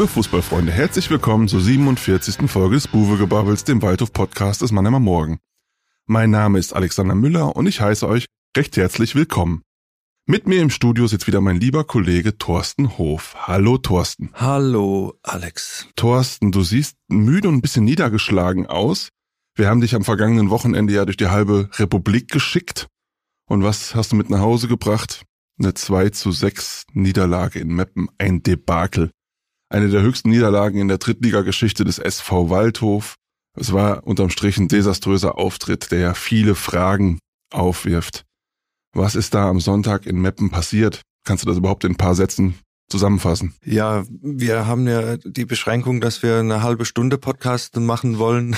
Liebe Fußballfreunde, herzlich willkommen zur 47. Folge des Buwegebabbels, dem Waldhof-Podcast des Mannheimer Morgen. Mein Name ist Alexander Müller und ich heiße euch recht herzlich willkommen. Mit mir im Studio sitzt wieder mein lieber Kollege Thorsten Hof. Hallo Thorsten. Hallo Alex. Thorsten, du siehst müde und ein bisschen niedergeschlagen aus. Wir haben dich am vergangenen Wochenende ja durch die halbe Republik geschickt. Und was hast du mit nach Hause gebracht? Eine 2 zu 6 Niederlage in Meppen, ein Debakel. Eine der höchsten Niederlagen in der Drittligageschichte des SV Waldhof. Es war unterm Strich ein desaströser Auftritt, der ja viele Fragen aufwirft. Was ist da am Sonntag in Meppen passiert? Kannst du das überhaupt in ein paar Sätzen zusammenfassen? Ja, wir haben ja die Beschränkung, dass wir eine halbe Stunde Podcast machen wollen.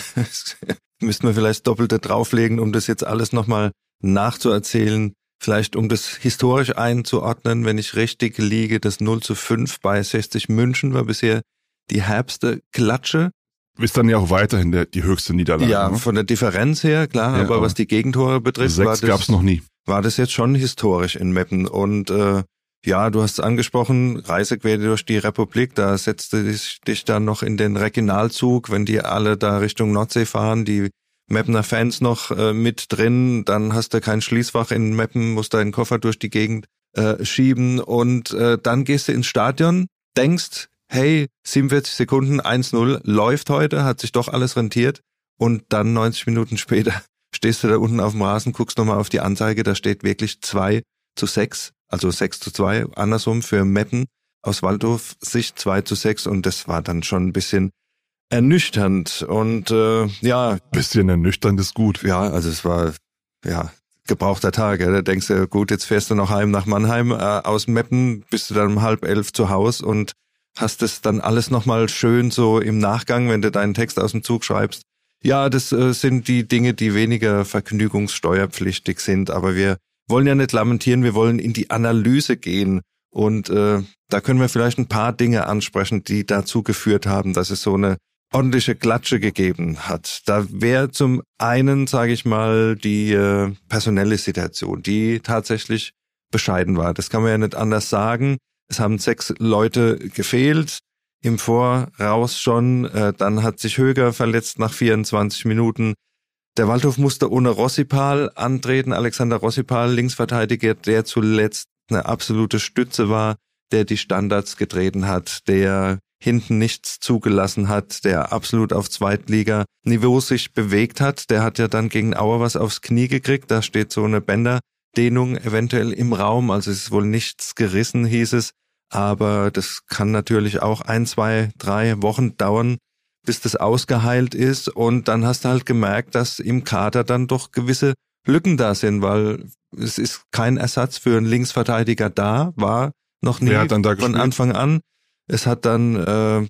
Müssten wir vielleicht doppelte drauflegen, um das jetzt alles nochmal nachzuerzählen. Vielleicht um das historisch einzuordnen, wenn ich richtig liege, das 0 zu 5 bei 60 München war bisher die herbste Klatsche. Ist dann ja auch weiterhin der, die höchste Niederlage. Ja, ne? von der Differenz her, klar, ja, aber, aber was die Gegentore betrifft, sechs war das, gab's noch nie. war das jetzt schon historisch in Meppen. Und äh, ja, du hast es angesprochen, Reise quer durch die Republik, da setzte dich, dich dann noch in den Regionalzug, wenn die alle da Richtung Nordsee fahren, die Mappener Fans noch äh, mit drin, dann hast du kein Schließfach in Meppen, musst deinen Koffer durch die Gegend äh, schieben. Und äh, dann gehst du ins Stadion, denkst, hey, 47 Sekunden, 1-0, läuft heute, hat sich doch alles rentiert. Und dann 90 Minuten später stehst du da unten auf dem Rasen, guckst nochmal auf die Anzeige, da steht wirklich 2 zu 6, also 6 zu 2, andersrum für Meppen aus Waldhof Sicht 2 zu 6 und das war dann schon ein bisschen ernüchternd und äh, ja. Bisschen ernüchternd ist gut. Ja, also es war ja gebrauchter Tag. Ja. Da denkst du, gut, jetzt fährst du noch heim nach Mannheim äh, aus Meppen, bist du dann um halb elf zu Haus und hast es dann alles nochmal schön so im Nachgang, wenn du deinen Text aus dem Zug schreibst. Ja, das äh, sind die Dinge, die weniger vergnügungssteuerpflichtig sind, aber wir wollen ja nicht lamentieren, wir wollen in die Analyse gehen. Und äh, da können wir vielleicht ein paar Dinge ansprechen, die dazu geführt haben, dass es so eine ordentliche Klatsche gegeben hat. Da wäre zum einen, sage ich mal, die äh, personelle Situation, die tatsächlich bescheiden war. Das kann man ja nicht anders sagen. Es haben sechs Leute gefehlt im Voraus schon. Äh, dann hat sich Höger verletzt nach 24 Minuten. Der Waldhof musste ohne Rossipal antreten. Alexander Rossipal, Linksverteidiger, der zuletzt eine absolute Stütze war, der die Standards getreten hat, der hinten nichts zugelassen hat, der absolut auf Zweitliga-Niveau sich bewegt hat. Der hat ja dann gegen Auer was aufs Knie gekriegt. Da steht so eine Bänderdehnung eventuell im Raum. Also es ist wohl nichts gerissen, hieß es. Aber das kann natürlich auch ein, zwei, drei Wochen dauern, bis das ausgeheilt ist. Und dann hast du halt gemerkt, dass im Kader dann doch gewisse Lücken da sind, weil es ist kein Ersatz für einen Linksverteidiger da, war noch nie von gespielt? Anfang an. Es hat dann äh,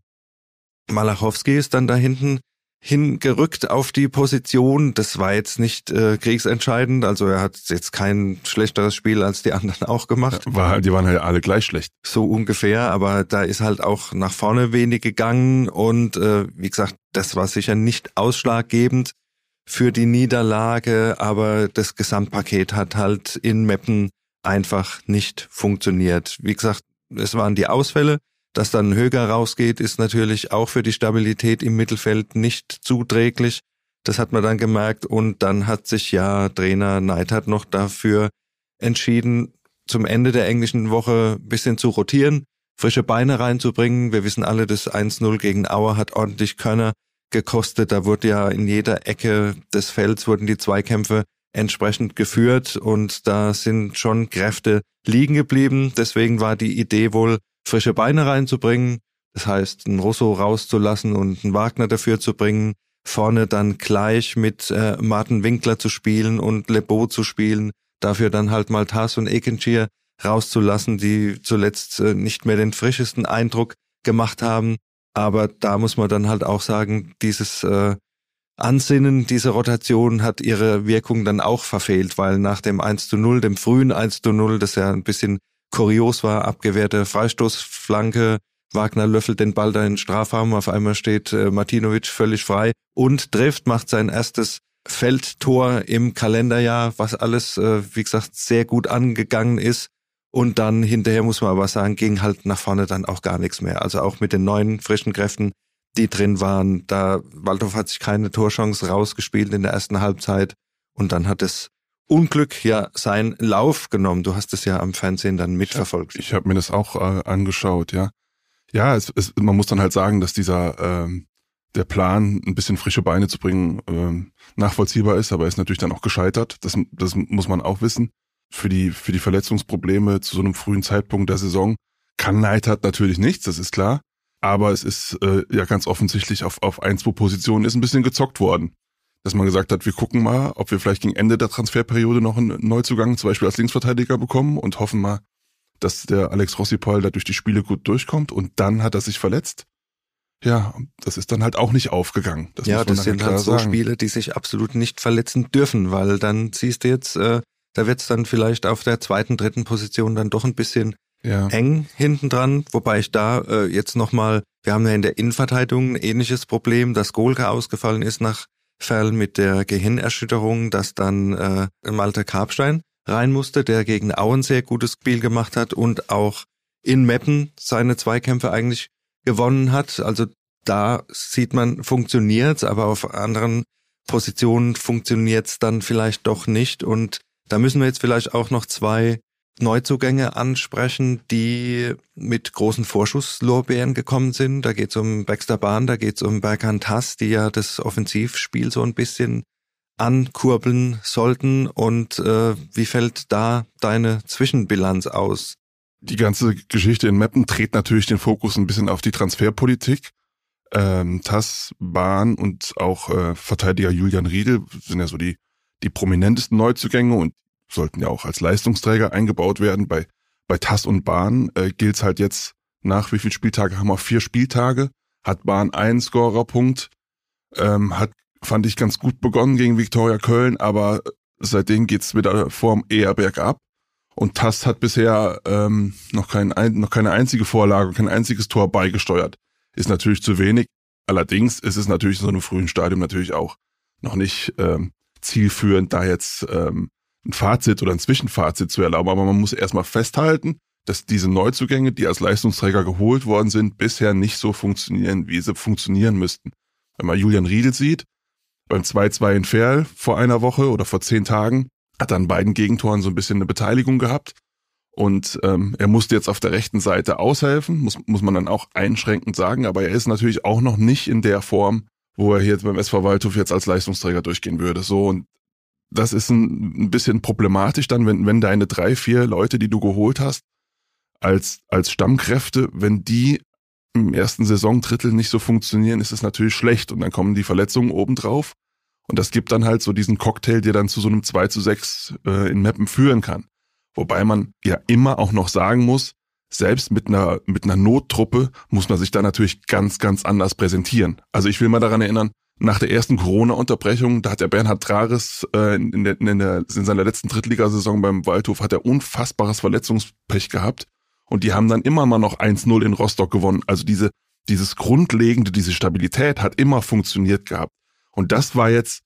Malachowski ist dann da hinten hingerückt auf die Position. Das war jetzt nicht äh, kriegsentscheidend. Also er hat jetzt kein schlechteres Spiel als die anderen auch gemacht. War, halt, die waren halt alle gleich schlecht. So ungefähr, aber da ist halt auch nach vorne wenig gegangen und äh, wie gesagt, das war sicher nicht ausschlaggebend für die Niederlage, aber das Gesamtpaket hat halt in Meppen einfach nicht funktioniert. Wie gesagt, es waren die Ausfälle, dass dann Höger rausgeht, ist natürlich auch für die Stabilität im Mittelfeld nicht zuträglich. Das hat man dann gemerkt und dann hat sich ja Trainer Neidhardt noch dafür entschieden, zum Ende der englischen Woche ein bisschen zu rotieren, frische Beine reinzubringen. Wir wissen alle, das 1-0 gegen Auer hat ordentlich Könner gekostet. Da wurde ja in jeder Ecke des Felds wurden die Zweikämpfe entsprechend geführt und da sind schon Kräfte liegen geblieben. Deswegen war die Idee wohl, frische Beine reinzubringen. Das heißt, einen Russo rauszulassen und einen Wagner dafür zu bringen, vorne dann gleich mit äh, Martin Winkler zu spielen und Lebeau zu spielen, dafür dann halt mal Tass und Ekenschir rauszulassen, die zuletzt äh, nicht mehr den frischesten Eindruck gemacht haben. Aber da muss man dann halt auch sagen, dieses äh, Ansinnen, diese Rotation hat ihre Wirkung dann auch verfehlt, weil nach dem 1 zu 0, dem frühen 1 zu 0, das ja ein bisschen kurios war, abgewehrte Freistoßflanke. Wagner löffelt den Ball da in den Strafraum, auf einmal steht äh, Martinovic völlig frei und trifft, macht sein erstes Feldtor im Kalenderjahr, was alles, äh, wie gesagt, sehr gut angegangen ist. Und dann hinterher muss man aber sagen, ging halt nach vorne dann auch gar nichts mehr. Also auch mit den neuen frischen Kräften, die drin waren, da Waldhof hat sich keine Torchance rausgespielt in der ersten Halbzeit und dann hat es Unglück ja seinen Lauf genommen. Du hast es ja am Fernsehen dann mitverfolgt. Ich habe mir das auch äh, angeschaut, ja. Ja, es, es, man muss dann halt sagen, dass dieser ähm, der Plan, ein bisschen frische Beine zu bringen, ähm, nachvollziehbar ist, aber er ist natürlich dann auch gescheitert. Das, das muss man auch wissen. Für die, für die Verletzungsprobleme zu so einem frühen Zeitpunkt der Saison kann Neidhardt natürlich nichts, das ist klar. Aber es ist äh, ja ganz offensichtlich auf, auf ein, zwei Positionen ist ein bisschen gezockt worden. Dass man gesagt hat, wir gucken mal, ob wir vielleicht gegen Ende der Transferperiode noch einen Neuzugang, zum Beispiel als Linksverteidiger bekommen und hoffen mal, dass der Alex Rossipol da durch die Spiele gut durchkommt und dann hat er sich verletzt. Ja, das ist dann halt auch nicht aufgegangen. Das ja, das sind halt so sagen. Spiele, die sich absolut nicht verletzen dürfen, weil dann siehst du jetzt, äh, da wird's dann vielleicht auf der zweiten, dritten Position dann doch ein bisschen ja. eng hinten dran, wobei ich da äh, jetzt nochmal, wir haben ja in der Innenverteidigung ein ähnliches Problem, dass Golka ausgefallen ist nach Ferl mit der Gehirnerschütterung, dass dann äh, Malte Karpstein rein musste, der gegen Auen sehr gutes Spiel gemacht hat und auch in Meppen seine Zweikämpfe eigentlich gewonnen hat. Also da sieht man, funktioniert's, aber auf anderen Positionen funktioniert's dann vielleicht doch nicht. Und da müssen wir jetzt vielleicht auch noch zwei Neuzugänge ansprechen, die mit großen Vorschusslorbeeren gekommen sind. Da geht es um Baxter Bahn, da geht es um Berghand Hass, die ja das Offensivspiel so ein bisschen ankurbeln sollten. Und äh, wie fällt da deine Zwischenbilanz aus? Die ganze Geschichte in Meppen dreht natürlich den Fokus ein bisschen auf die Transferpolitik. Ähm, Tass, Bahn und auch äh, Verteidiger Julian Riedel sind ja so die, die prominentesten Neuzugänge und sollten ja auch als Leistungsträger eingebaut werden. Bei, bei TAS und Bahn äh, gilt halt jetzt nach wie viel Spieltage haben wir? Vier Spieltage. Hat Bahn einen Scorerpunkt. Ähm, hat, fand ich, ganz gut begonnen gegen Viktoria Köln, aber seitdem geht's mit der Form eher bergab. Und TAS hat bisher ähm, noch, kein, noch keine einzige Vorlage, kein einziges Tor beigesteuert. Ist natürlich zu wenig. Allerdings ist es natürlich in so einem frühen Stadium natürlich auch noch nicht ähm, zielführend, da jetzt ähm, ein Fazit oder ein Zwischenfazit zu erlauben, aber man muss erstmal festhalten, dass diese Neuzugänge, die als Leistungsträger geholt worden sind, bisher nicht so funktionieren, wie sie funktionieren müssten. Wenn man Julian Riedel sieht, beim 2-2 in Ferl vor einer Woche oder vor zehn Tagen, hat dann beiden Gegentoren so ein bisschen eine Beteiligung gehabt. Und ähm, er musste jetzt auf der rechten Seite aushelfen, muss, muss man dann auch einschränkend sagen, aber er ist natürlich auch noch nicht in der Form, wo er hier beim SV Waldhof jetzt als Leistungsträger durchgehen würde. So, und das ist ein, bisschen problematisch dann, wenn, wenn deine drei, vier Leute, die du geholt hast, als, als Stammkräfte, wenn die im ersten Saisondrittel nicht so funktionieren, ist es natürlich schlecht und dann kommen die Verletzungen obendrauf und das gibt dann halt so diesen Cocktail, der dann zu so einem 2 zu 6 äh, in Mappen führen kann. Wobei man ja immer auch noch sagen muss, selbst mit einer, mit einer Nottruppe muss man sich da natürlich ganz, ganz anders präsentieren. Also ich will mal daran erinnern, nach der ersten Corona-Unterbrechung, da hat der Bernhard Trares äh, in, der, in, der, in seiner letzten Drittligasaison beim Waldhof hat er unfassbares Verletzungspech gehabt und die haben dann immer mal noch 1-0 in Rostock gewonnen. Also diese dieses grundlegende, diese Stabilität hat immer funktioniert gehabt. Und das war jetzt,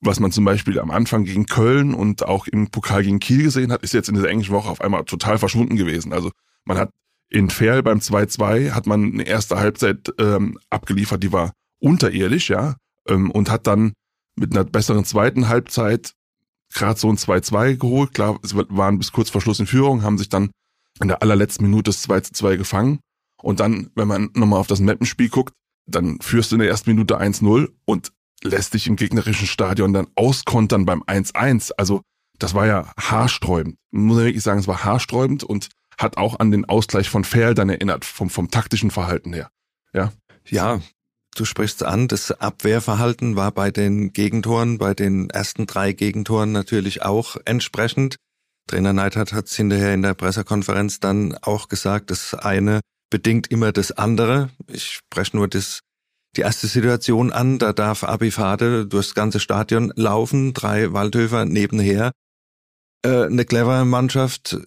was man zum Beispiel am Anfang gegen Köln und auch im Pokal gegen Kiel gesehen hat, ist jetzt in dieser englischen Woche auf einmal total verschwunden gewesen. Also man hat in Ferl beim 2-2 hat man eine erste Halbzeit ähm, abgeliefert, die war unterirdisch, ja ähm, und hat dann mit einer besseren zweiten Halbzeit gerade so ein 2-2 geholt. Klar, es waren bis kurz vor Schluss in Führung, haben sich dann in der allerletzten Minute das 2-2 gefangen. Und dann, wenn man nochmal auf das Mappenspiel guckt, dann führst du in der ersten Minute 1-0 und lässt dich im gegnerischen Stadion dann auskontern beim 1-1. Also das war ja haarsträubend. Muss ich wirklich sagen, es war haarsträubend und hat auch an den Ausgleich von Fair dann erinnert, vom, vom taktischen Verhalten her. Ja. Ja, Du sprichst an, das Abwehrverhalten war bei den Gegentoren, bei den ersten drei Gegentoren natürlich auch entsprechend. Trainer Neidhardt hat es hinterher in der Pressekonferenz dann auch gesagt, das eine bedingt immer das andere. Ich spreche nur das, die erste Situation an, da darf Abifade durchs ganze Stadion laufen, drei Waldhöfer nebenher. Äh, eine clevere Mannschaft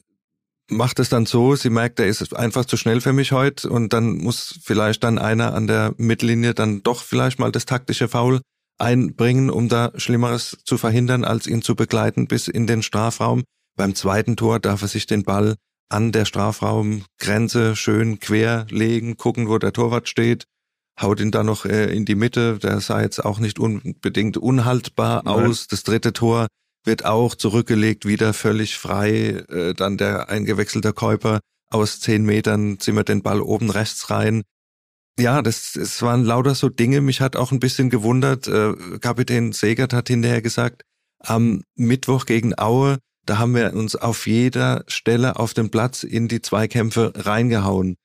macht es dann so, sie merkt, er ist einfach zu schnell für mich heute und dann muss vielleicht dann einer an der Mittellinie dann doch vielleicht mal das taktische Foul einbringen, um da Schlimmeres zu verhindern, als ihn zu begleiten bis in den Strafraum. Beim zweiten Tor darf er sich den Ball an der Strafraumgrenze schön quer legen, gucken, wo der Torwart steht, haut ihn da noch äh, in die Mitte. Der sah jetzt auch nicht unbedingt unhaltbar aus. Das dritte Tor wird auch zurückgelegt, wieder völlig frei. Äh, dann der eingewechselte Käuper aus zehn Metern zimmert den Ball oben rechts rein. Ja, das, es waren lauter so Dinge. Mich hat auch ein bisschen gewundert. Äh, Kapitän Segert hat hinterher gesagt, am Mittwoch gegen Aue, da haben wir uns auf jeder Stelle auf dem Platz in die Zweikämpfe reingehauen.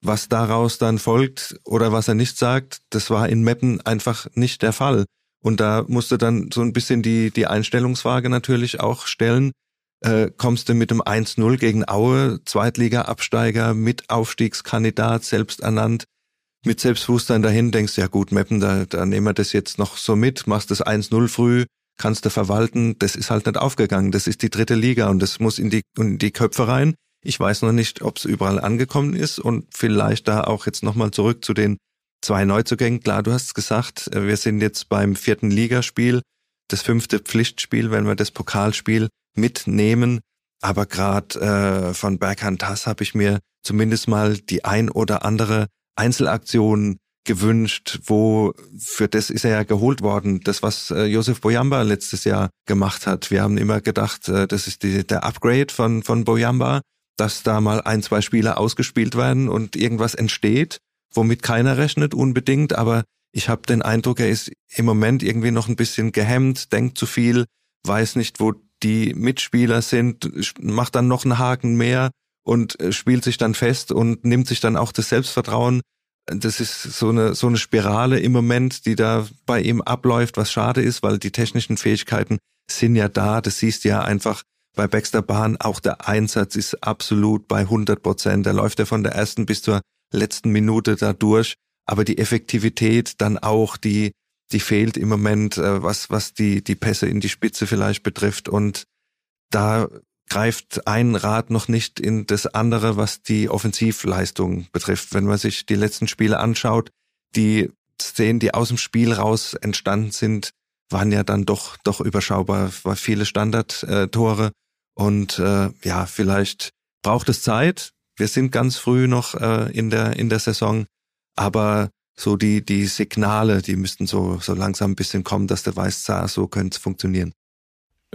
Was daraus dann folgt oder was er nicht sagt, das war in Meppen einfach nicht der Fall. Und da musste dann so ein bisschen die, die Einstellungsfrage natürlich auch stellen. Äh, kommst du mit dem 1-0 gegen Aue, Zweitliga-Absteiger, mit Aufstiegskandidat, selbst ernannt, mit Selbstbewusstsein dahin, denkst, ja gut, Meppen, da, da nehmen wir das jetzt noch so mit, machst das 1-0 früh, kannst du verwalten, das ist halt nicht aufgegangen. Das ist die dritte Liga und das muss in die, in die Köpfe rein. Ich weiß noch nicht, ob es überall angekommen ist und vielleicht da auch jetzt nochmal zurück zu den zwei Neuzugängen. Klar, du hast gesagt, äh, wir sind jetzt beim vierten Ligaspiel, das fünfte Pflichtspiel, wenn wir das Pokalspiel mitnehmen. Aber gerade äh, von Berghand Tass habe ich mir zumindest mal die ein oder andere Einzelaktion gewünscht, wo für das ist er ja geholt worden, das was äh, Josef Boyamba letztes Jahr gemacht hat. Wir haben immer gedacht, äh, das ist die, der Upgrade von von Boyamba, dass da mal ein, zwei Spiele ausgespielt werden und irgendwas entsteht womit keiner rechnet unbedingt, aber ich habe den Eindruck, er ist im Moment irgendwie noch ein bisschen gehemmt, denkt zu viel, weiß nicht, wo die Mitspieler sind, macht dann noch einen Haken mehr und äh, spielt sich dann fest und nimmt sich dann auch das Selbstvertrauen. Das ist so eine, so eine Spirale im Moment, die da bei ihm abläuft, was schade ist, weil die technischen Fähigkeiten sind ja da. Das siehst du ja einfach bei Baxter Bahn. Auch der Einsatz ist absolut bei 100 Prozent. Da läuft er von der ersten bis zur letzten Minute dadurch, aber die Effektivität dann auch, die, die fehlt im Moment, äh, was, was die, die Pässe in die Spitze vielleicht betrifft und da greift ein Rad noch nicht in das andere, was die Offensivleistung betrifft. Wenn man sich die letzten Spiele anschaut, die Szenen, die aus dem Spiel raus entstanden sind, waren ja dann doch doch überschaubar, war viele Standardtore und äh, ja, vielleicht braucht es Zeit. Wir sind ganz früh noch äh, in der in der Saison, aber so die die Signale, die müssten so so langsam ein bisschen kommen, dass der weiß, so könnte es funktionieren.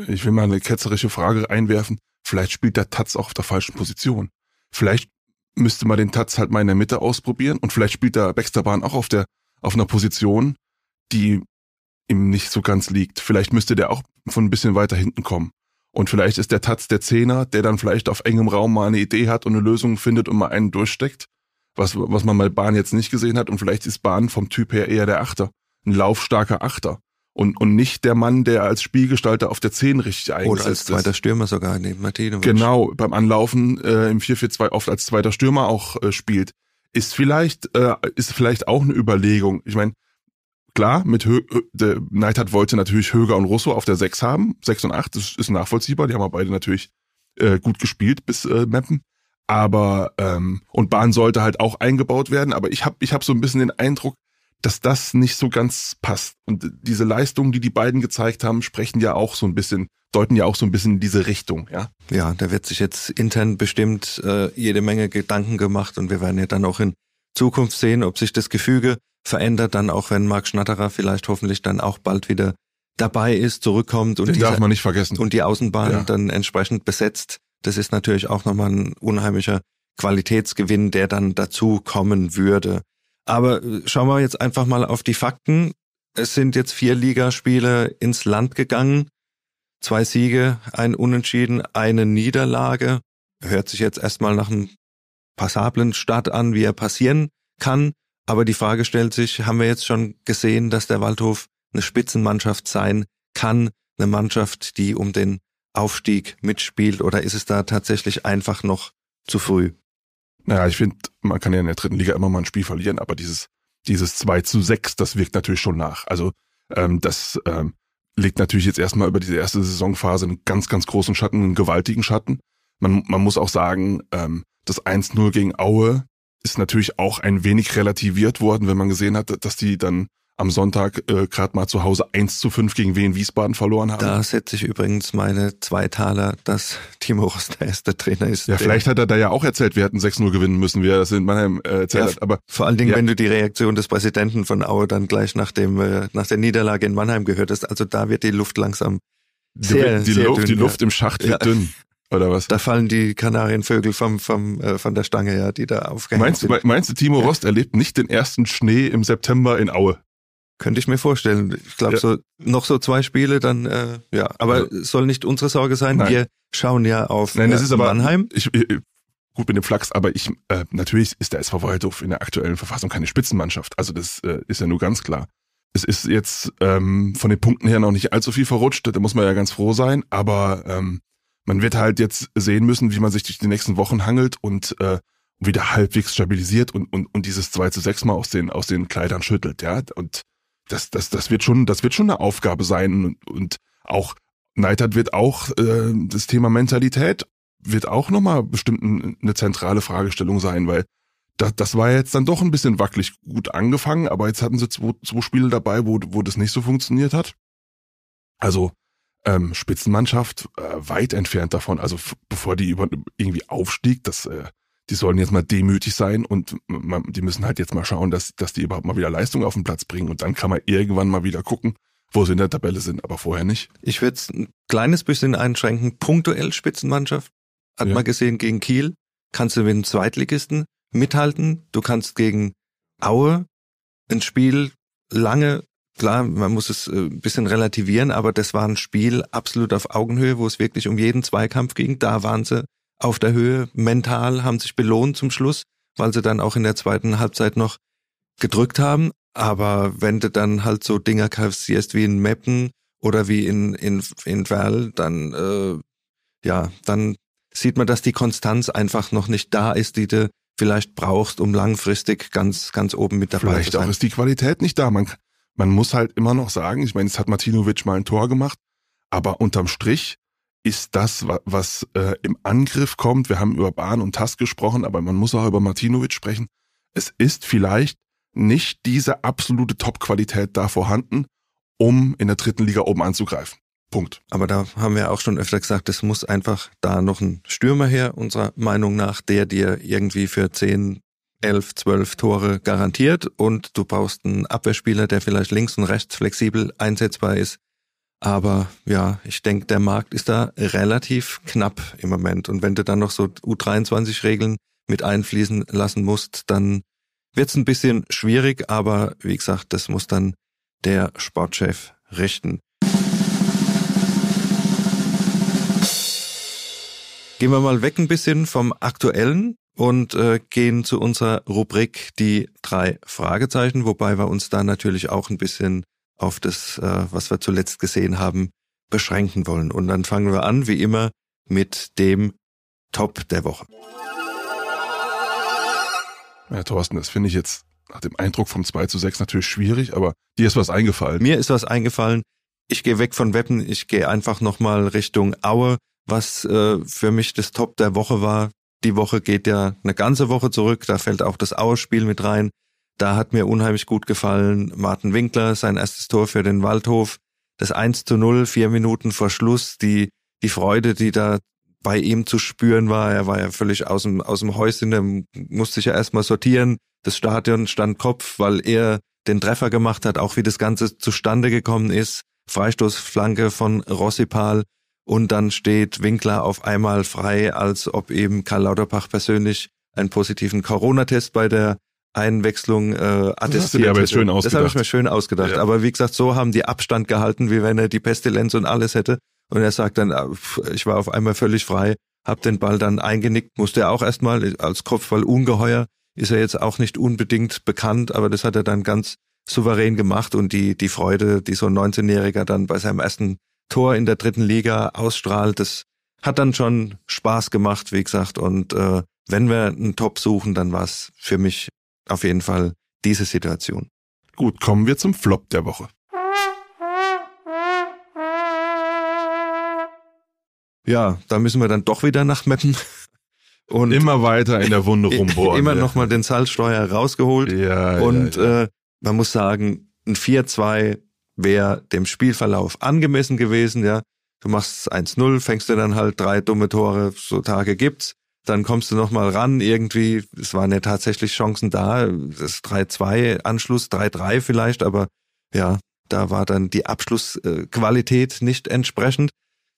Ich will mal eine ketzerische Frage einwerfen. Vielleicht spielt der Taz auch auf der falschen Position. Vielleicht müsste man den Taz halt mal in der Mitte ausprobieren und vielleicht spielt der Baxterbahn auch auf der auf einer Position, die ihm nicht so ganz liegt. Vielleicht müsste der auch von ein bisschen weiter hinten kommen. Und vielleicht ist der Taz der Zehner, der dann vielleicht auf engem Raum mal eine Idee hat und eine Lösung findet und mal einen durchsteckt, was, was man bei Bahn jetzt nicht gesehen hat. Und vielleicht ist Bahn vom Typ her eher der Achter, ein laufstarker Achter. Und, und nicht der Mann, der als Spielgestalter auf der Zehn richtig eingesetzt Oder als zweiter Stürmer sogar neben Martinovic. Genau, beim Anlaufen äh, im 4-4-2 oft als zweiter Stürmer auch äh, spielt. Ist vielleicht, äh, ist vielleicht auch eine Überlegung. Ich meine, Klar, mit Hö der Neidhardt wollte natürlich Höger und Russo auf der 6 haben. 6 und 8 das ist nachvollziehbar. Die haben aber beide natürlich äh, gut gespielt bis äh, Meppen. Aber ähm, und Bahn sollte halt auch eingebaut werden. Aber ich habe ich hab so ein bisschen den Eindruck, dass das nicht so ganz passt. Und diese Leistungen, die die beiden gezeigt haben, sprechen ja auch so ein bisschen, deuten ja auch so ein bisschen in diese Richtung, ja. Ja, da wird sich jetzt intern bestimmt äh, jede Menge Gedanken gemacht und wir werden ja dann auch in Zukunft sehen, ob sich das Gefüge verändert, dann auch wenn Marc Schnatterer vielleicht hoffentlich dann auch bald wieder dabei ist, zurückkommt und, Den darf man nicht vergessen. und die Außenbahn ja. dann entsprechend besetzt. Das ist natürlich auch nochmal ein unheimlicher Qualitätsgewinn, der dann dazu kommen würde. Aber äh, schauen wir jetzt einfach mal auf die Fakten. Es sind jetzt vier Ligaspiele ins Land gegangen. Zwei Siege, ein Unentschieden, eine Niederlage. Hört sich jetzt erstmal nach einem passablen Start an, wie er passieren kann. Aber die Frage stellt sich, haben wir jetzt schon gesehen, dass der Waldhof eine Spitzenmannschaft sein kann, eine Mannschaft, die um den Aufstieg mitspielt, oder ist es da tatsächlich einfach noch zu früh? Naja, ich finde, man kann ja in der dritten Liga immer mal ein Spiel verlieren, aber dieses, dieses 2 zu 6, das wirkt natürlich schon nach. Also ähm, das ähm, legt natürlich jetzt erstmal über diese erste Saisonphase einen ganz, ganz großen Schatten, einen gewaltigen Schatten. Man, man muss auch sagen, ähm, das 1-0 gegen Aue ist natürlich auch ein wenig relativiert worden, wenn man gesehen hat, dass die dann am Sonntag äh, gerade mal zu Hause 1 zu 5 gegen Wien Wiesbaden verloren haben. Da setze ich übrigens meine zwei Taler, dass Timo Rost der erste Trainer ist. Ja, vielleicht hat er da ja auch erzählt, wir hätten 6-0 gewinnen müssen, wie er das in Mannheim äh, erzählt Ja, hat. Aber Vor allen Dingen, Ja. wenn du die Reaktion des Präsidenten von Aue dann gleich nach dem äh, nach der Niederlage in Mannheim gehört hast, also da wird die Luft langsam sehr, die, sehr Luft, dünn, die ja. Luft im Schacht wird Ja. dünn. Oder was? Da fallen die Kanarienvögel vom, vom, äh, von der Stange, ja, die da aufgehängt Meinst du, sind. meinst du, Timo Ja. Rost erlebt nicht den ersten Schnee im September in Aue? Könnte ich mir vorstellen. Ich glaube, Ja. so noch so zwei Spiele, dann äh, ja. Aber Also- es soll nicht unsere Sorge sein. Nein. Wir schauen ja auf Nein, das äh, ist aber Mannheim. Ich, ich, gut mit dem Flachs, aber ich äh, natürlich ist der SV Waldhof in der aktuellen Verfassung keine Spitzenmannschaft. Also das äh, ist ja nur ganz klar. Es ist jetzt ähm, von den Punkten her noch nicht allzu viel verrutscht, da muss man ja ganz froh sein, aber ähm, man wird halt jetzt sehen müssen, wie man sich durch die nächsten Wochen hangelt und äh, wieder halbwegs stabilisiert und, und, und dieses 2 zu 6 mal aus den, aus den Kleidern schüttelt, ja. Und das, das, das wird schon, das wird schon eine Aufgabe sein und, und auch Neidhardt wird auch äh, das Thema Mentalität wird auch nochmal bestimmt ein- eine zentrale Fragestellung sein, weil das, das war jetzt dann doch ein bisschen wackelig gut angefangen, aber jetzt hatten sie zwei, zwei Spiele dabei, wo, wo das nicht so funktioniert hat. Also ähm, Spitzenmannschaft äh, weit entfernt davon. Also bevor die über, irgendwie aufstieg, das, äh, die sollen jetzt mal demütig sein und man, die müssen halt jetzt mal schauen, dass, dass die überhaupt mal wieder Leistung auf den Platz bringen und dann kann man irgendwann mal wieder gucken, wo sie in der Tabelle sind, aber vorher nicht. Ich würde es ein kleines bisschen einschränken. Punktuell Spitzenmannschaft. Hat Ja. man gesehen gegen Kiel. Kannst du mit dem Zweitligisten mithalten. Du kannst gegen Aue ein Spiel lange, klar, man muss es äh, ein bisschen relativieren, aber das war ein Spiel absolut auf Augenhöhe, wo es wirklich um jeden Zweikampf ging. Da waren sie auf der Höhe, mental, haben sich belohnt zum Schluss, weil sie dann auch in der zweiten Halbzeit noch gedrückt haben. Aber wenn du dann halt so Dinger kassierst wie in Meppen oder wie in, in, in Werl, dann, äh, ja, dann sieht man, dass die Konstanz einfach noch nicht da ist, die du vielleicht brauchst, um langfristig ganz, ganz oben mit dabei Vielleicht zu auch sein. ist die Qualität nicht da. Man, man muss halt immer noch sagen, ich meine, jetzt hat Martinovic mal ein Tor gemacht, aber unterm Strich ist das, wa- was äh, im Angriff kommt. Wir haben über Bahn und Tass gesprochen, aber man muss auch über Martinovic sprechen. Es ist vielleicht nicht diese absolute Top-Qualität da vorhanden, um in der dritten Liga oben anzugreifen. Punkt. Aber da haben wir auch schon öfter gesagt, es muss einfach da noch ein Stürmer her, unserer Meinung nach, der dir irgendwie für 10, 11, 12 Tore garantiert und du brauchst einen Abwehrspieler, der vielleicht links und rechts flexibel einsetzbar ist. Aber ja, ich denke, der Markt ist da relativ knapp im Moment. Und wenn du dann noch so U23-Regeln mit einfließen lassen musst, dann wird's ein bisschen schwierig. Aber wie gesagt, das muss dann der Sportchef richten. Gehen wir mal weg ein bisschen vom Aktuellen und äh, gehen zu unserer Rubrik die drei Fragezeichen, wobei wir uns da natürlich auch ein bisschen auf das, äh, was wir zuletzt gesehen haben, beschränken wollen. Und dann fangen wir an, wie immer, mit dem Top der Woche. Ja, Thorsten, das finde ich jetzt nach dem Eindruck vom 2 zu 6 natürlich schwierig, aber dir ist was eingefallen. Mir ist was eingefallen. Ich gehe weg von Weppen, ich gehe einfach nochmal Richtung Aue, was äh, für mich das Top der Woche war. Die Woche geht ja eine ganze Woche zurück, da fällt auch das Aue-Spiel mit rein. Da hat mir unheimlich gut gefallen Martin Winkler, sein erstes Tor für den Waldhof. Das 1 zu 0, vier Minuten vor Schluss, die, die Freude, die da bei ihm zu spüren war. Er war ja völlig aus dem, aus dem Häuschen, der musste sich ja erstmal sortieren. Das Stadion stand Kopf, weil er den Treffer gemacht hat, auch wie das Ganze zustande gekommen ist. Freistoßflanke von Rossipal und dann steht Winkler auf einmal frei, als ob eben Karl Lauterbach persönlich einen positiven Corona-Test bei der Einwechslung äh, attestiert schön Das habe ich mir schön ausgedacht. Ja. Aber wie gesagt, so haben die Abstand gehalten, wie wenn er die Pestilenz und alles hätte. Und er sagt dann, ah, ich war auf einmal völlig frei, hab den Ball dann eingenickt, musste er auch erstmal als Kopfball ungeheuer, ist er jetzt auch nicht unbedingt bekannt, aber das hat er dann ganz souverän gemacht und die, die Freude, die so ein 19-Jähriger dann bei seinem ersten Tor in der dritten Liga ausstrahlt, das hat dann schon Spaß gemacht, wie gesagt. Und äh, wenn wir einen Top suchen, dann war es für mich auf jeden Fall diese Situation. Gut, kommen wir zum Flop der Woche. Ja, da müssen wir dann doch wieder nach Meppen. Und Immer weiter in der Wunde rumbohren. immer ja. noch mal den Salzsteuer rausgeholt. Ja, und ja, ja. Äh, man muss sagen, ein 4-2 wäre dem Spielverlauf angemessen gewesen, ja. Du machst 1-0, fängst du dann halt drei dumme Tore, so Tage gibt's. Dann kommst du nochmal ran, irgendwie, es waren ja tatsächlich Chancen da, das 3-2 Anschluss, 3-3 vielleicht, aber ja, da war dann die Abschlussqualität nicht entsprechend.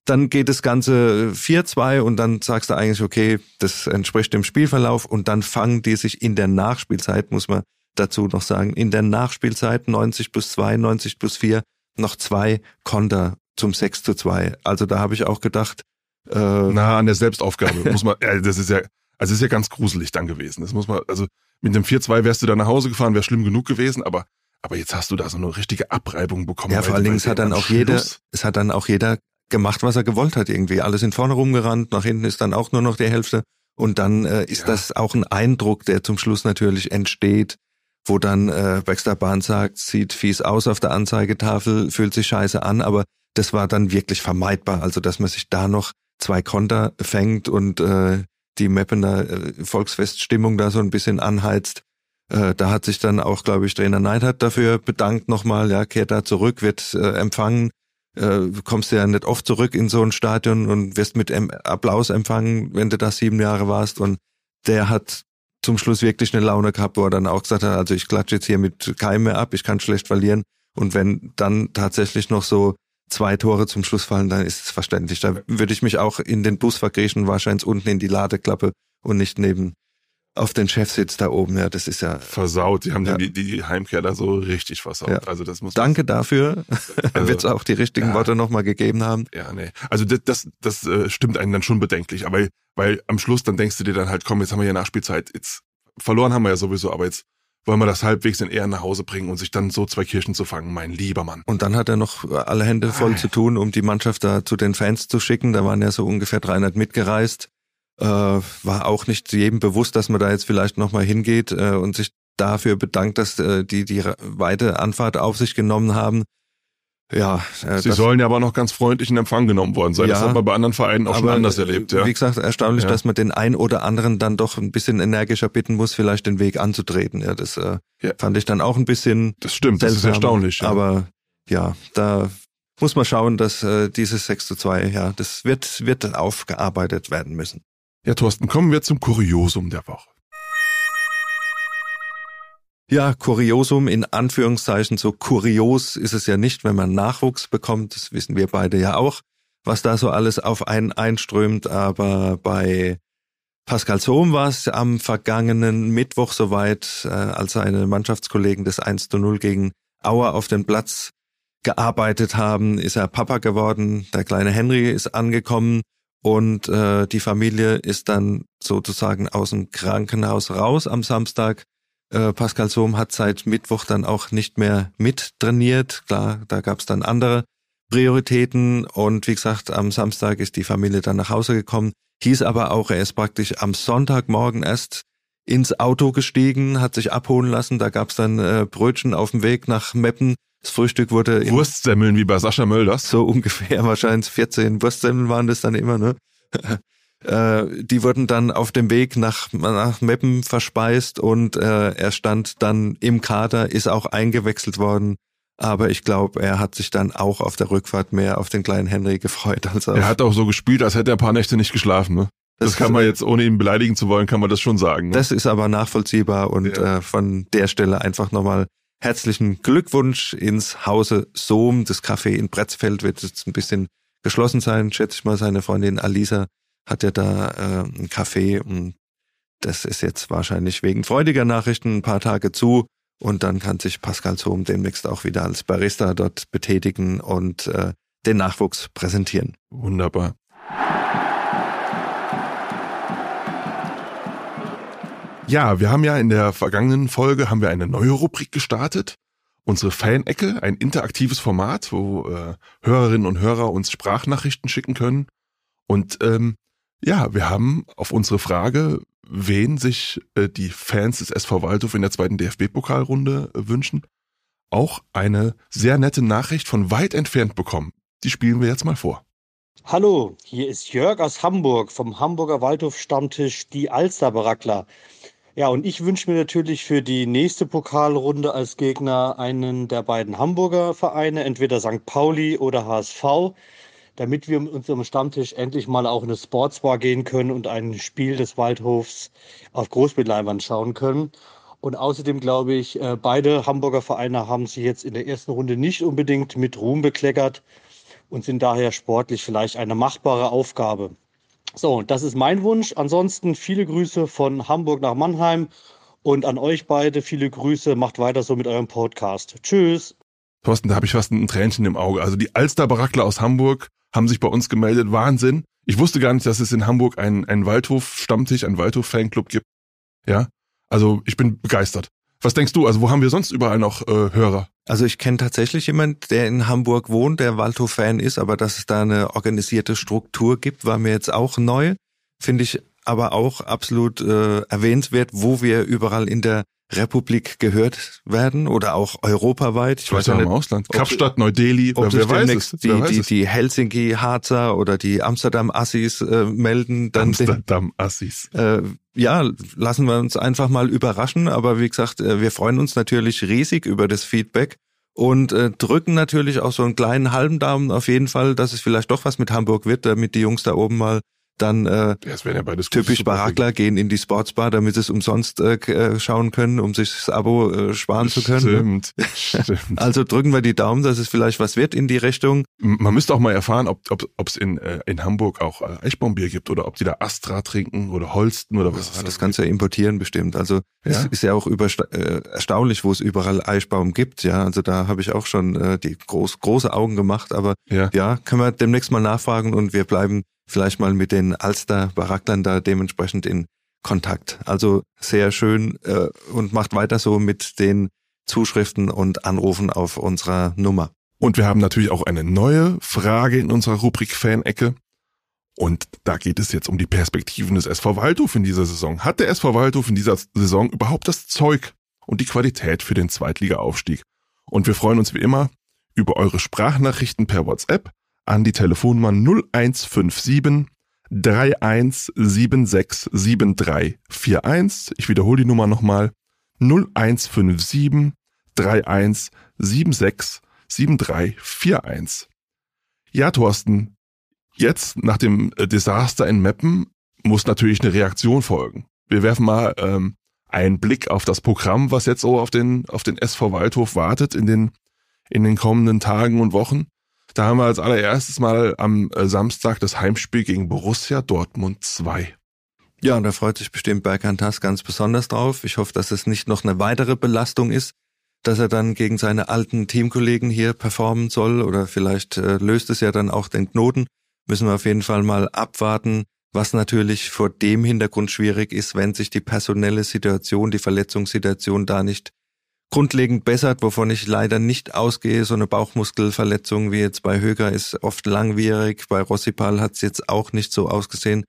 Dann geht das Ganze 4-2 und dann sagst du eigentlich, okay, das entspricht dem Spielverlauf und dann fangen die sich in der Nachspielzeit, muss man dazu noch sagen, in der Nachspielzeit 90 plus 2, 90 plus 4, noch zwei Konter zum 6 zu 2. Also da habe ich auch gedacht. Äh, Na, an der Selbstaufgabe muss man, äh, das ist ja, also ist ja ganz gruselig dann gewesen. Das muss man, also mit dem 4-2 wärst du da nach Hause gefahren, wäre schlimm genug gewesen, aber aber jetzt hast du da so eine richtige Abreibung bekommen. Ja, vor allen Dingen, es hat dann auch jeder, es hat dann auch jeder gemacht, was er gewollt hat irgendwie. Alles in vorne rumgerannt, nach hinten ist dann auch nur noch die Hälfte. Und dann äh, ist ja. das auch ein Eindruck, der zum Schluss natürlich entsteht, wo dann äh, Baxter Bahn sagt, sieht fies aus auf der Anzeigetafel, fühlt sich scheiße an, aber das war dann wirklich vermeidbar. Also dass man sich da noch zwei Konter fängt und äh, die Mappener äh, Volksfeststimmung da so ein bisschen anheizt. Äh, da hat sich dann auch, glaube ich, Trainer Neidhardt dafür bedankt nochmal, ja, kehrt da zurück, wird äh, empfangen. Äh, kommst ja nicht oft zurück in so ein Stadion und wirst mit Applaus empfangen, wenn du da sieben Jahre warst. Und der hat zum Schluss wirklich eine Laune gehabt, wo er dann auch gesagt hat, also ich klatsche jetzt hier mit keinem mehr ab, ich kann schlecht verlieren. Und wenn dann tatsächlich noch so zwei Tore zum Schluss fallen, dann ist es verständlich. Da würde ich mich auch in den Bus verkriechen, wahrscheinlich unten in die Ladeklappe und nicht neben auf den Chefsitz da oben. Ja, das ist ja versaut. Sie haben ja. die, die Heimkehr da so richtig versaut. Ja. Also das muss. Danke dafür. Also, Wird es auch die richtigen ja. Worte nochmal gegeben haben. Ja, nee. Also das, das, das äh, stimmt einen dann schon bedenklich. Aber weil am Schluss dann denkst du dir dann halt, komm, jetzt haben wir ja Nachspielzeit. Jetzt verloren haben wir ja sowieso, aber jetzt wollen wir das halbwegs in Ehren nach Hause bringen und sich dann so zwei Kirchen zu fangen, mein lieber Mann. Und dann hat er noch alle Hände voll Ei. zu tun, um die Mannschaft da zu den Fans zu schicken. Da waren ja so ungefähr 300 mitgereist. Äh, war auch nicht jedem bewusst, dass man da jetzt vielleicht nochmal hingeht äh, und sich dafür bedankt, dass äh, die die weite Anfahrt auf sich genommen haben. Ja, äh, Sie sollen ja aber noch ganz freundlich in Empfang genommen worden sein. Ja, das hat man bei anderen Vereinen auch schon anders erlebt. Ja. Wie gesagt, erstaunlich, ja. dass man den ein oder anderen dann doch ein bisschen energischer bitten muss, vielleicht den Weg anzutreten. Ja, das äh, ja. fand ich dann auch ein bisschen. Das stimmt, seltsam, das ist erstaunlich. Ja. Aber ja, da muss man schauen, dass äh, dieses 6 zu 2, ja, das wird, wird aufgearbeitet werden müssen. Ja, Thorsten, kommen wir zum Kuriosum der Woche. Ja, Kuriosum in Anführungszeichen, so kurios ist es ja nicht, wenn man Nachwuchs bekommt, das wissen wir beide ja auch, was da so alles auf einen einströmt, aber bei Pascal Sohm war es am vergangenen Mittwoch soweit, äh, als seine Mannschaftskollegen das 1 zu 0 gegen Auer auf den Platz gearbeitet haben, ist er Papa geworden, der kleine Henry ist angekommen und äh, die Familie ist dann sozusagen aus dem Krankenhaus raus am Samstag äh, Pascal Sohm hat seit Mittwoch dann auch nicht mehr mittrainiert. Klar, da gab es dann andere Prioritäten und wie gesagt, am Samstag ist die Familie dann nach Hause gekommen. Hieß aber auch, er ist praktisch am Sonntagmorgen erst ins Auto gestiegen, hat sich abholen lassen. Da gab es dann äh, Brötchen auf dem Weg nach Meppen. Das Frühstück wurde Wurstsemmeln wie bei Sascha Mölders. So ungefähr, wahrscheinlich 14 Wurstsemmeln waren das dann immer, ne? Äh, die wurden dann auf dem Weg nach, nach Meppen verspeist und äh, er stand dann im Kader, ist auch eingewechselt worden. Aber ich glaube, er hat sich dann auch auf der Rückfahrt mehr auf den kleinen Henry gefreut. Als er hat auch so gespielt, als hätte er ein paar Nächte nicht geschlafen. Ne? Das, das kann man jetzt, ohne ihn beleidigen zu wollen, kann man das schon sagen. Ne? Das ist aber nachvollziehbar und ja. äh, von der Stelle einfach nochmal herzlichen Glückwunsch ins Hause Sohm. Das Café in Bretzfeld wird jetzt ein bisschen geschlossen sein, schätze ich mal. Seine Freundin Alisa hat er da äh, ein Café und das ist jetzt wahrscheinlich wegen freudiger Nachrichten ein paar Tage zu und dann kann sich Pascal Zoom demnächst auch wieder als Barista dort betätigen und äh, den Nachwuchs präsentieren. Wunderbar. Ja, wir haben ja in der vergangenen Folge haben wir eine neue Rubrik gestartet. Unsere Fan-Ecke, ein interaktives Format, wo äh, Hörerinnen und Hörer uns Sprachnachrichten schicken können. Und ähm, ja, wir haben auf unsere Frage, wen sich äh, die Fans des SV Waldhof in der zweiten DFB-Pokalrunde äh, wünschen, auch eine sehr nette Nachricht von weit entfernt bekommen. Die spielen wir jetzt mal vor. Hallo, hier ist Jörg aus Hamburg vom Hamburger Waldhof Stammtisch Die Alster Barackler. Ja, und ich wünsche mir natürlich für die nächste Pokalrunde als Gegner einen der beiden Hamburger Vereine, entweder St. Pauli oder HSV, damit wir mit unserem Stammtisch endlich mal auch in eine Sportsbar gehen können und ein Spiel des Waldhofs auf Großbildleinwand schauen können. Und außerdem glaube ich, äh, beide Hamburger Vereine haben sich jetzt in der ersten Runde nicht unbedingt mit Ruhm bekleckert und sind daher sportlich vielleicht eine machbare Aufgabe. So, das ist mein Wunsch. Ansonsten viele Grüße von Hamburg nach Mannheim und an euch beide viele Grüße. Macht weiter so mit eurem Podcast. Tschüss. Thorsten, da habe ich fast ein Tränchen im Auge. Also die Alster-Barackler aus Hamburg haben sich bei uns gemeldet. Wahnsinn. Ich wusste gar nicht, dass es in Hamburg einen, einen Waldhof-Stammtisch, einen Waldhof-Fanclub gibt. Ja, also ich bin begeistert. Was denkst du? Also wo haben wir sonst überall noch äh, Hörer? Also ich kenne tatsächlich jemand, der in Hamburg wohnt, der Waldhof-Fan ist, aber dass es da eine organisierte Struktur gibt, war mir jetzt auch neu. Finde ich aber auch absolut äh, erwähnenswert, wo wir überall in der Republik gehört werden oder auch europaweit. Ich weiß ja im Ausland. Kapstadt, Neu-Delhi, wer, wer weiß es? Die, wer weiß die, die Helsinki, Harzer oder die Amsterdam Assis äh, melden. Dann Amsterdam Assis. Äh, ja, lassen wir uns einfach mal überraschen. Aber wie gesagt, äh, wir freuen uns natürlich riesig über das Feedback und äh, drücken natürlich auch so einen kleinen halben Daumen auf jeden Fall, dass es vielleicht doch was mit Hamburg wird, damit die Jungs da oben mal dann äh, ja typisch Barakler gehen in die Sportsbar, damit sie es umsonst äh, äh, schauen können, um sich das Abo äh, sparen zu können. Stimmt, stimmt. Also drücken wir die Daumen, dass es vielleicht was wird in die Richtung. Man müsste auch mal erfahren, ob ob es in äh, in Hamburg auch äh, Eichbaumbier gibt oder ob die da Astra trinken oder Holsten oder was. Ja, das kannst du ja importieren bestimmt. Also ja? es ist ja auch über, äh, erstaunlich, wo es überall Eichbaum gibt. Ja, also da habe ich auch schon äh, die groß, große Augen gemacht. Aber ja. ja, können wir demnächst mal nachfragen und wir bleiben vielleicht mal mit den Alster-Baraklern da dementsprechend in Kontakt. Also sehr schön äh, und macht weiter so mit den Zuschriften und Anrufen auf unserer Nummer. Und wir haben natürlich auch eine neue Frage in unserer Rubrik Fan-Ecke. Und da geht es jetzt um die Perspektiven des SV Waldhof in dieser Saison. Hat der SV Waldhof in dieser Saison überhaupt das Zeug und die Qualität für den Zweitliga-Aufstieg? Und wir freuen uns wie immer über eure Sprachnachrichten per WhatsApp an die Telefonnummer 0157 31767341. Ich wiederhole die Nummer nochmal. 0157 31767341. Ja, Thorsten, jetzt nach dem äh, Desaster in Meppen muss natürlich eine Reaktion folgen. Wir werfen mal ähm, einen Blick auf das Programm, was jetzt so auf den, auf den SV Waldhof wartet in den, in den kommenden Tagen und Wochen. Da haben wir als allererstes mal am äh, Samstag das Heimspiel gegen Borussia Dortmund 2. Ja, und da freut sich bestimmt Berkan Tass ganz besonders drauf. Ich hoffe, dass es nicht noch eine weitere Belastung ist, dass er dann gegen seine alten Teamkollegen hier performen soll oder vielleicht äh, löst es ja dann auch den Knoten. Müssen wir auf jeden Fall mal abwarten, was natürlich vor dem Hintergrund schwierig ist, wenn sich die personelle Situation, die Verletzungssituation da nicht grundlegend bessert, wovon ich leider nicht ausgehe. So eine Bauchmuskelverletzung wie jetzt bei Höger ist oft langwierig. Bei Rossipal hat es jetzt auch nicht so ausgesehen,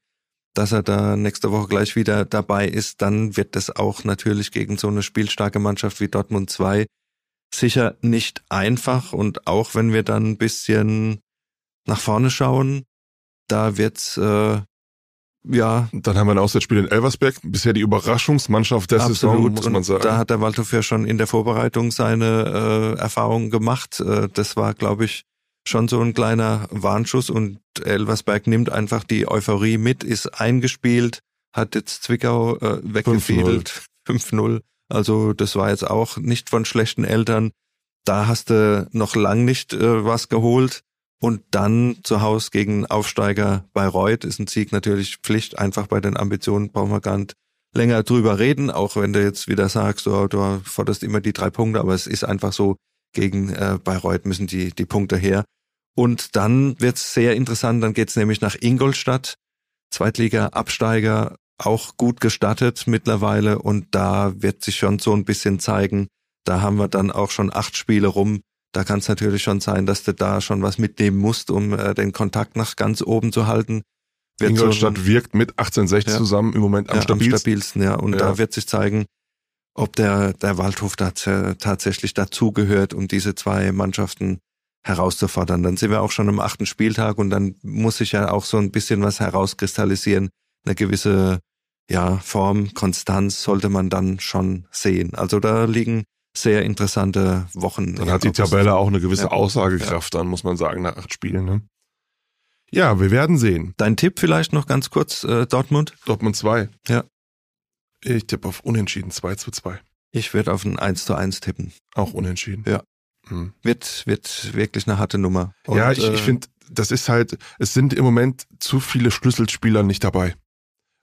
dass er da nächste Woche gleich wieder dabei ist. Dann wird es auch natürlich gegen so eine spielstarke Mannschaft wie Dortmund 2 sicher nicht einfach. Und auch wenn wir dann ein bisschen nach vorne schauen, da wird's äh, ja. Dann haben wir ein Auswärtsspiel in Elversberg. Bisher die Überraschungsmannschaft der Absolut. Saison, muss man sagen. Da hat der Waldhof ja schon in der Vorbereitung seine äh, Erfahrungen gemacht. Äh, das war, glaube ich, schon so ein kleiner Warnschuss und Elversberg nimmt einfach die Euphorie mit, ist eingespielt, hat jetzt Zwickau äh, weggefädelt. 5-0. Also das war jetzt auch nicht von schlechten Eltern. Da hast du noch lang nicht äh, was geholt. Und dann zu Hause gegen Aufsteiger Bayreuth ist ein Sieg natürlich Pflicht. Einfach bei den Ambitionen brauchen wir gar nicht länger drüber reden, auch wenn du jetzt wieder sagst, oh, du forderst immer die drei Punkte, aber es ist einfach so, gegen äh, Bayreuth müssen die, die Punkte her. Und dann wird's sehr interessant, dann geht's nämlich nach Ingolstadt, Zweitliga-Absteiger, auch gut gestattet mittlerweile. Und da wird sich schon so ein bisschen zeigen, da haben wir dann auch schon acht Spiele rum, da kann es natürlich schon sein, dass du da schon was mitnehmen musst, um äh, den Kontakt nach ganz oben zu halten. Wird Ingolstadt so, wirkt mit 1860 ja, zusammen im Moment am, ja, stabilsten. am stabilsten. Ja, und ja. da wird sich zeigen, ob der, der Waldhof da tatsächlich dazugehört, um diese zwei Mannschaften herauszufordern. Dann sind wir auch schon am achten Spieltag und dann muss sich ja auch so ein bisschen was herauskristallisieren, eine gewisse ja, Form, Konstanz sollte man dann schon sehen. Also da liegen sehr interessante Wochen. Dann hat die Tabelle auch eine gewisse ja. Aussagekraft dann, muss man sagen, nach acht Spielen. Ne? Ja, wir werden sehen. Dein Tipp vielleicht noch ganz kurz, äh, Dortmund? Dortmund 2. Ja. Ich tippe auf Unentschieden, 2 zu 2. Ich werde auf ein 1 zu 1 tippen. Auch unentschieden. Ja. Hm. Wird, wird wirklich eine harte Nummer. Und, ja, ich, äh, ich finde, das ist halt, es sind im Moment zu viele Schlüsselspieler nicht dabei.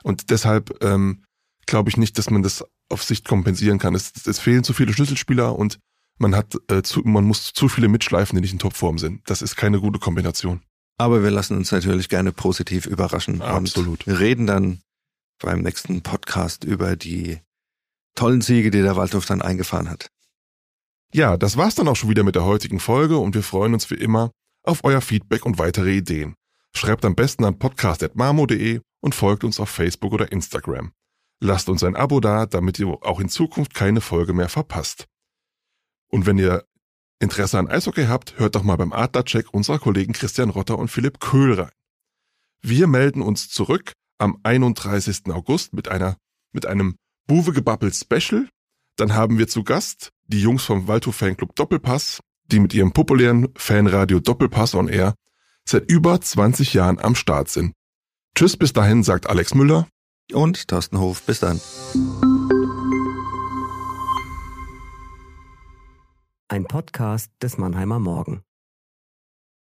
Und deshalb ähm, glaube ich nicht, dass man das auf Sicht kompensieren kann. Es, es fehlen zu viele Schlüsselspieler und man hat äh, zu, man muss zu viele mitschleifen, die nicht in Topform sind. Das ist keine gute Kombination. Aber wir lassen uns natürlich gerne positiv überraschen. Absolut. Und wir reden dann beim nächsten Podcast über die tollen Siege, die der Waldhof dann eingefahren hat. Ja, das war's dann auch schon wieder mit der heutigen Folge und wir freuen uns wie immer auf euer Feedback und weitere Ideen. Schreibt am besten an podcast.marmo.de und folgt uns auf Facebook oder Instagram. Lasst uns ein Abo da, damit ihr auch in Zukunft keine Folge mehr verpasst. Und wenn ihr Interesse an Eishockey habt, hört doch mal beim Adlercheck unserer Kollegen Christian Rotter und Philipp Köhl rein. Wir melden uns zurück am 31. August mit einer, mit einem Buwe gebabbelt Special. Dann haben wir zu Gast die Jungs vom Waldhof Fanclub Doppelpass, die mit ihrem populären Fanradio Doppelpass on Air seit über 20 Jahren am Start sind. Tschüss, bis dahin, sagt Alex Müller. Und Thorsten Hof, bis dann. Ein Podcast des Mannheimer Morgen.